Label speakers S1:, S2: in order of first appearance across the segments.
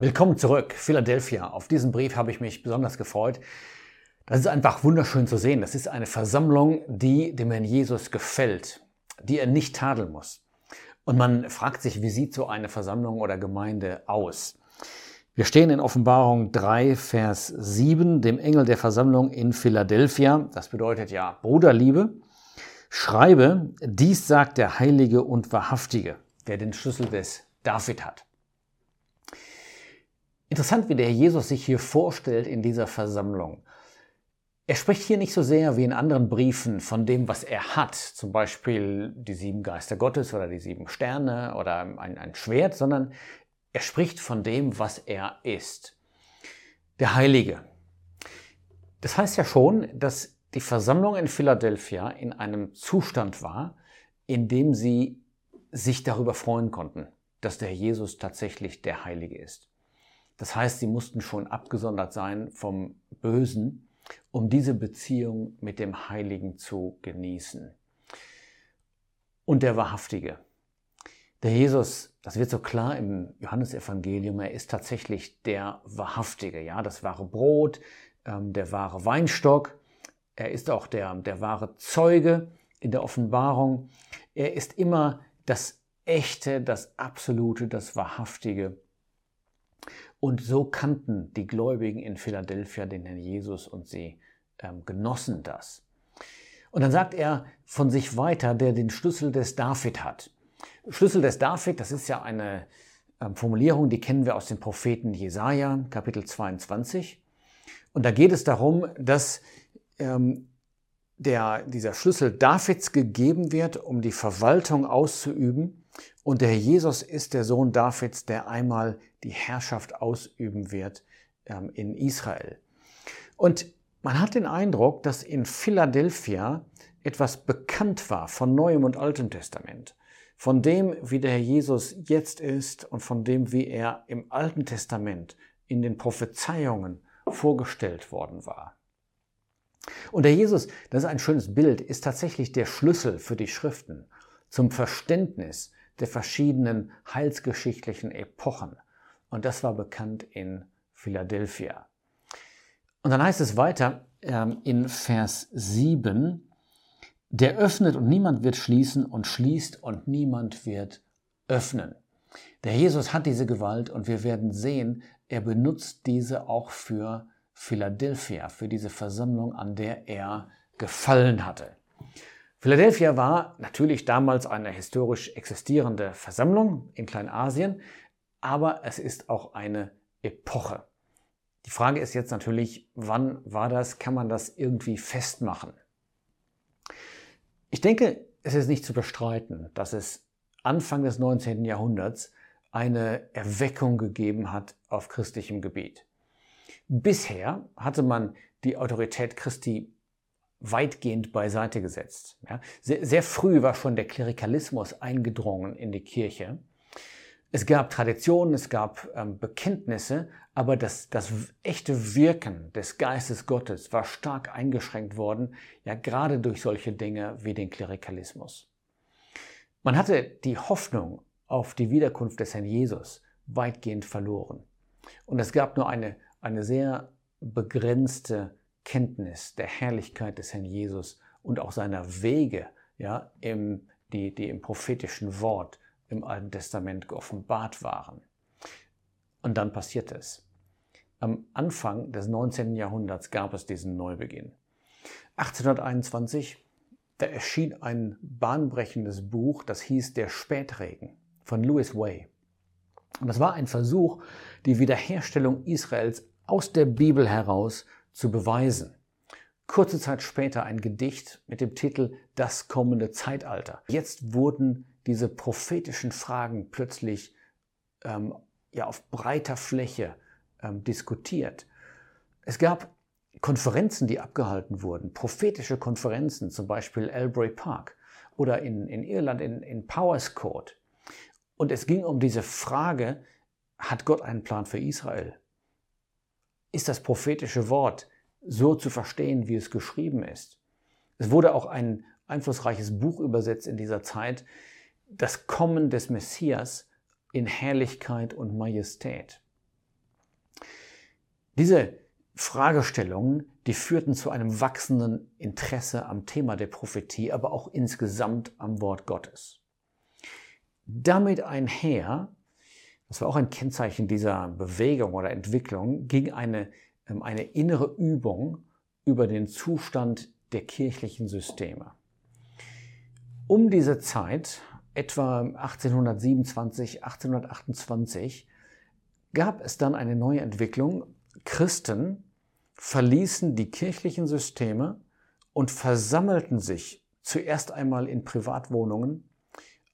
S1: Willkommen zurück, Philadelphia. Auf diesen Brief habe ich mich besonders gefreut. Das ist einfach wunderschön zu sehen. Das ist eine Versammlung, die dem Herrn Jesus gefällt, die er nicht tadeln muss. Und man fragt sich, wie sieht so eine Versammlung oder Gemeinde aus? Wir stehen in Offenbarung 3, Vers 7, dem Engel der Versammlung in Philadelphia. Das bedeutet ja Bruderliebe. Schreibe, dies sagt der Heilige und Wahrhaftige, der den Schlüssel des David hat. Interessant, wie der Jesus sich hier vorstellt in dieser Versammlung. Er spricht hier nicht so sehr wie in anderen Briefen von dem, was er hat, zum Beispiel die sieben Geister Gottes oder die sieben Sterne oder ein, ein Schwert, sondern er spricht von dem, was er ist. Der Heilige. Das heißt ja schon, dass die Versammlung in Philadelphia in einem Zustand war, in dem sie sich darüber freuen konnten, dass der Jesus tatsächlich der Heilige ist. Das heißt, sie mussten schon abgesondert sein vom Bösen, um diese Beziehung mit dem Heiligen zu genießen. Und der Wahrhaftige. Der Jesus, das wird so klar im Johannesevangelium, er ist tatsächlich der Wahrhaftige, ja, das wahre Brot, ähm, der wahre Weinstock. Er ist auch der, der wahre Zeuge in der Offenbarung. Er ist immer das Echte, das Absolute, das Wahrhaftige. Und so kannten die Gläubigen in Philadelphia den Herrn Jesus und sie ähm, genossen das. Und dann sagt er von sich weiter, der den Schlüssel des David hat. Schlüssel des David, das ist ja eine ähm, Formulierung, die kennen wir aus dem Propheten Jesaja, Kapitel 22. Und da geht es darum, dass ähm, der, dieser Schlüssel Davids gegeben wird, um die Verwaltung auszuüben. Und der Herr Jesus ist der Sohn Davids, der einmal die Herrschaft ausüben wird ähm, in Israel. Und man hat den Eindruck, dass in Philadelphia etwas bekannt war von Neuem und Altem Testament. Von dem, wie der Herr Jesus jetzt ist und von dem, wie er im Alten Testament in den Prophezeiungen vorgestellt worden war. Und der Jesus, das ist ein schönes Bild, ist tatsächlich der Schlüssel für die Schriften zum Verständnis der verschiedenen heilsgeschichtlichen Epochen. Und das war bekannt in Philadelphia. Und dann heißt es weiter ähm, in Vers 7, der öffnet und niemand wird schließen und schließt und niemand wird öffnen. Der Jesus hat diese Gewalt und wir werden sehen, er benutzt diese auch für Philadelphia, für diese Versammlung, an der er gefallen hatte. Philadelphia war natürlich damals eine historisch existierende Versammlung in Kleinasien, aber es ist auch eine Epoche. Die Frage ist jetzt natürlich, wann war das? Kann man das irgendwie festmachen? Ich denke, es ist nicht zu bestreiten, dass es Anfang des 19. Jahrhunderts eine Erweckung gegeben hat auf christlichem Gebiet. Bisher hatte man die Autorität Christi weitgehend beiseite gesetzt. Ja, sehr, sehr früh war schon der Klerikalismus eingedrungen in die Kirche. Es gab Traditionen, es gab ähm, Bekenntnisse, aber das, das echte Wirken des Geistes Gottes war stark eingeschränkt worden, ja gerade durch solche Dinge wie den Klerikalismus. Man hatte die Hoffnung auf die Wiederkunft des Herrn Jesus weitgehend verloren. Und es gab nur eine, eine sehr begrenzte Kenntnis der Herrlichkeit des Herrn Jesus und auch seiner Wege, ja, im, die, die im prophetischen Wort im Alten Testament geoffenbart waren. Und dann passierte es. Am Anfang des 19. Jahrhunderts gab es diesen Neubeginn. 1821, da erschien ein bahnbrechendes Buch, das hieß Der Spätregen von Louis Way. Und das war ein Versuch, die Wiederherstellung Israels aus der Bibel heraus zu beweisen. Kurze Zeit später ein Gedicht mit dem Titel Das kommende Zeitalter. Jetzt wurden diese prophetischen Fragen plötzlich ähm, ja, auf breiter Fläche ähm, diskutiert. Es gab Konferenzen, die abgehalten wurden, prophetische Konferenzen, zum Beispiel Elbury Park oder in, in Irland in, in Powers Court. Und es ging um diese Frage, hat Gott einen Plan für Israel? Ist das prophetische Wort so zu verstehen, wie es geschrieben ist? Es wurde auch ein einflussreiches Buch übersetzt in dieser Zeit, das Kommen des Messias in Herrlichkeit und Majestät. Diese Fragestellungen, die führten zu einem wachsenden Interesse am Thema der Prophetie, aber auch insgesamt am Wort Gottes. Damit einher, das war auch ein Kennzeichen dieser Bewegung oder Entwicklung, ging eine, ähm, eine innere Übung über den Zustand der kirchlichen Systeme. Um diese Zeit, etwa 1827, 1828, gab es dann eine neue Entwicklung. Christen verließen die kirchlichen Systeme und versammelten sich zuerst einmal in Privatwohnungen,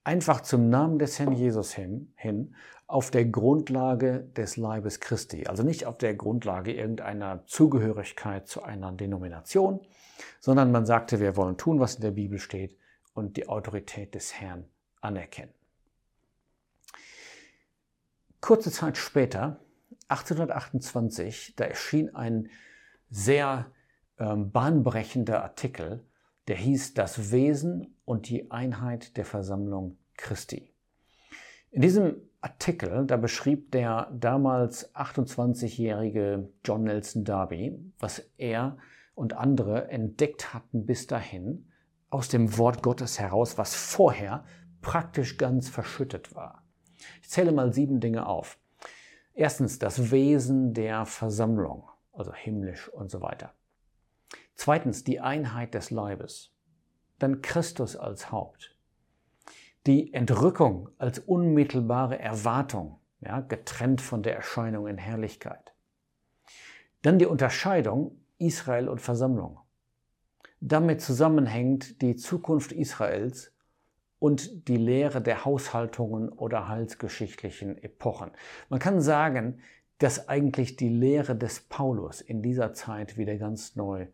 S1: einfach zum Namen des Herrn Jesus hin, hin, auf der Grundlage des Leibes Christi. Also nicht auf der Grundlage irgendeiner Zugehörigkeit zu einer Denomination, sondern man sagte, wir wollen tun, was in der Bibel steht und die Autorität des Herrn anerkennen. Kurze Zeit später, 1828, da erschien ein sehr ähm, bahnbrechender Artikel, der hieß Das Wesen und die Einheit der Versammlung Christi. In diesem Artikel, da beschrieb der damals 28-jährige John Nelson Darby, was er und andere entdeckt hatten bis dahin aus dem Wort Gottes heraus, was vorher praktisch ganz verschüttet war. Ich zähle mal sieben Dinge auf. Erstens das Wesen der Versammlung, also himmlisch und so weiter. Zweitens die Einheit des Leibes. Dann Christus als Haupt. Die Entrückung als unmittelbare Erwartung, ja, getrennt von der Erscheinung in Herrlichkeit. Dann die Unterscheidung Israel und Versammlung. Damit zusammenhängt die Zukunft Israels und die Lehre der Haushaltungen oder heilsgeschichtlichen Epochen. Man kann sagen, dass eigentlich die Lehre des Paulus in dieser Zeit wieder ganz neu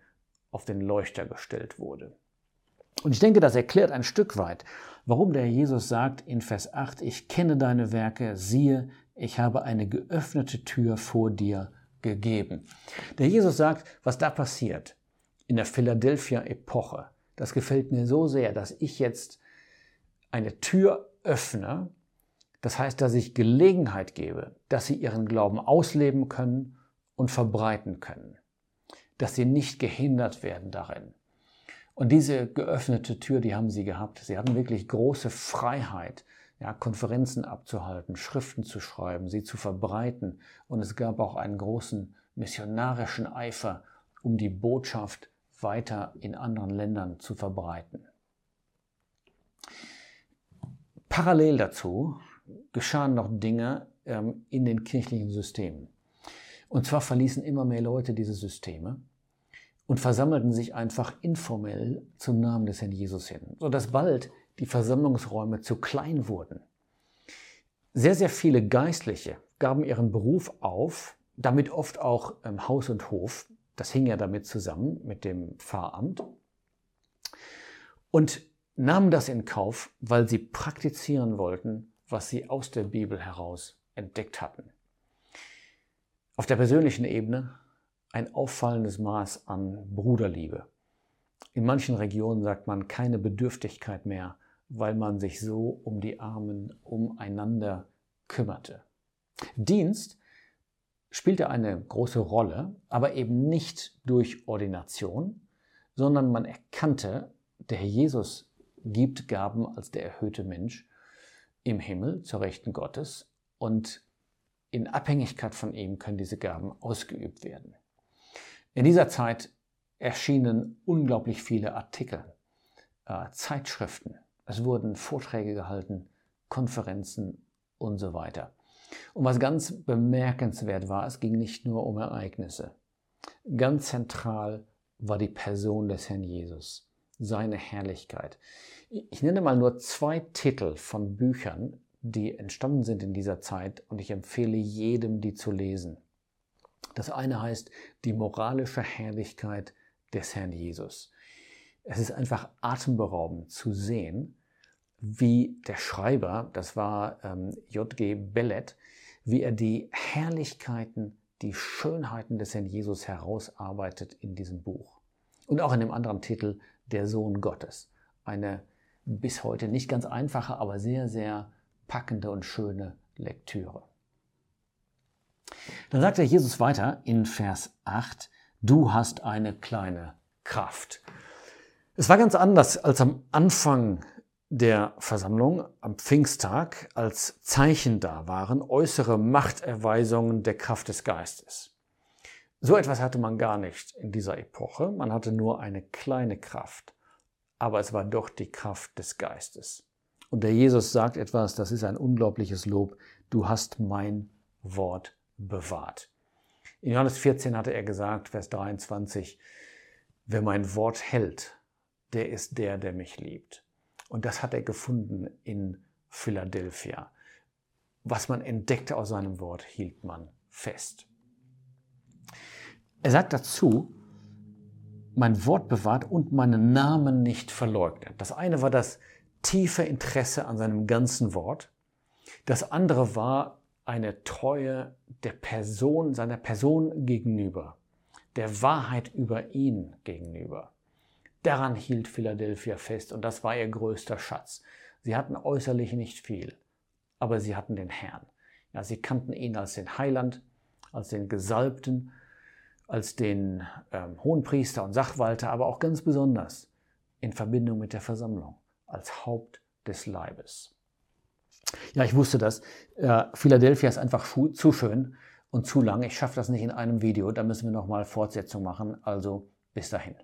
S1: auf den Leuchter gestellt wurde. Und ich denke, das erklärt ein Stück weit, warum der Jesus sagt in Vers 8, ich kenne deine Werke, siehe, ich habe eine geöffnete Tür vor dir gegeben. Der Jesus sagt, was da passiert in der Philadelphia-Epoche, das gefällt mir so sehr, dass ich jetzt eine Tür öffne, das heißt, dass ich Gelegenheit gebe, dass sie ihren Glauben ausleben können und verbreiten können, dass sie nicht gehindert werden darin. Und diese geöffnete Tür, die haben sie gehabt. Sie hatten wirklich große Freiheit, ja, Konferenzen abzuhalten, Schriften zu schreiben, sie zu verbreiten. Und es gab auch einen großen missionarischen Eifer, um die Botschaft weiter in anderen Ländern zu verbreiten. Parallel dazu geschahen noch Dinge ähm, in den kirchlichen Systemen. Und zwar verließen immer mehr Leute diese Systeme und versammelten sich einfach informell zum Namen des Herrn Jesus hin, sodass bald die Versammlungsräume zu klein wurden. Sehr, sehr viele Geistliche gaben ihren Beruf auf, damit oft auch ähm, Haus und Hof, das hing ja damit zusammen mit dem Pfarramt. Und nahmen das in Kauf, weil sie praktizieren wollten, was sie aus der Bibel heraus entdeckt hatten. Auf der persönlichen Ebene ein auffallendes Maß an Bruderliebe. In manchen Regionen sagt man keine Bedürftigkeit mehr, weil man sich so um die Armen umeinander kümmerte. Dienst spielte eine große Rolle, aber eben nicht durch Ordination, sondern man erkannte, der Herr Jesus gibt Gaben als der erhöhte Mensch im Himmel zur Rechten Gottes und in Abhängigkeit von ihm können diese Gaben ausgeübt werden. In dieser Zeit erschienen unglaublich viele Artikel, äh, Zeitschriften, es wurden Vorträge gehalten, Konferenzen und so weiter. Und was ganz bemerkenswert war, es ging nicht nur um Ereignisse. Ganz zentral war die Person des Herrn Jesus seine Herrlichkeit. Ich nenne mal nur zwei Titel von Büchern, die entstanden sind in dieser Zeit und ich empfehle jedem, die zu lesen. Das eine heißt Die moralische Herrlichkeit des Herrn Jesus. Es ist einfach atemberaubend zu sehen, wie der Schreiber, das war ähm, J.G. Bellet, wie er die Herrlichkeiten, die Schönheiten des Herrn Jesus herausarbeitet in diesem Buch. Und auch in dem anderen Titel der Sohn Gottes. Eine bis heute nicht ganz einfache, aber sehr, sehr packende und schöne Lektüre. Dann sagt er Jesus weiter in Vers 8, du hast eine kleine Kraft. Es war ganz anders als am Anfang der Versammlung am Pfingsttag als Zeichen da waren, äußere Machterweisungen der Kraft des Geistes. So etwas hatte man gar nicht in dieser Epoche, man hatte nur eine kleine Kraft, aber es war doch die Kraft des Geistes. Und der Jesus sagt etwas, das ist ein unglaubliches Lob, du hast mein Wort bewahrt. In Johannes 14 hatte er gesagt, Vers 23, wer mein Wort hält, der ist der, der mich liebt. Und das hat er gefunden in Philadelphia. Was man entdeckte aus seinem Wort, hielt man fest. Er sagt dazu, mein Wort bewahrt und meinen Namen nicht verleugnet. Das eine war das tiefe Interesse an seinem ganzen Wort. Das andere war eine Treue der Person, seiner Person gegenüber, der Wahrheit über ihn gegenüber. Daran hielt Philadelphia fest und das war ihr größter Schatz. Sie hatten äußerlich nicht viel, aber sie hatten den Herrn. Ja, sie kannten ihn als den Heiland, als den Gesalbten, als den ähm, Hohenpriester und Sachwalter, aber auch ganz besonders in Verbindung mit der Versammlung, als Haupt des Leibes. Ja, ich wusste das. Äh, Philadelphia ist einfach zu schön und zu lang. Ich schaffe das nicht in einem Video. Da müssen wir nochmal Fortsetzung machen. Also bis dahin.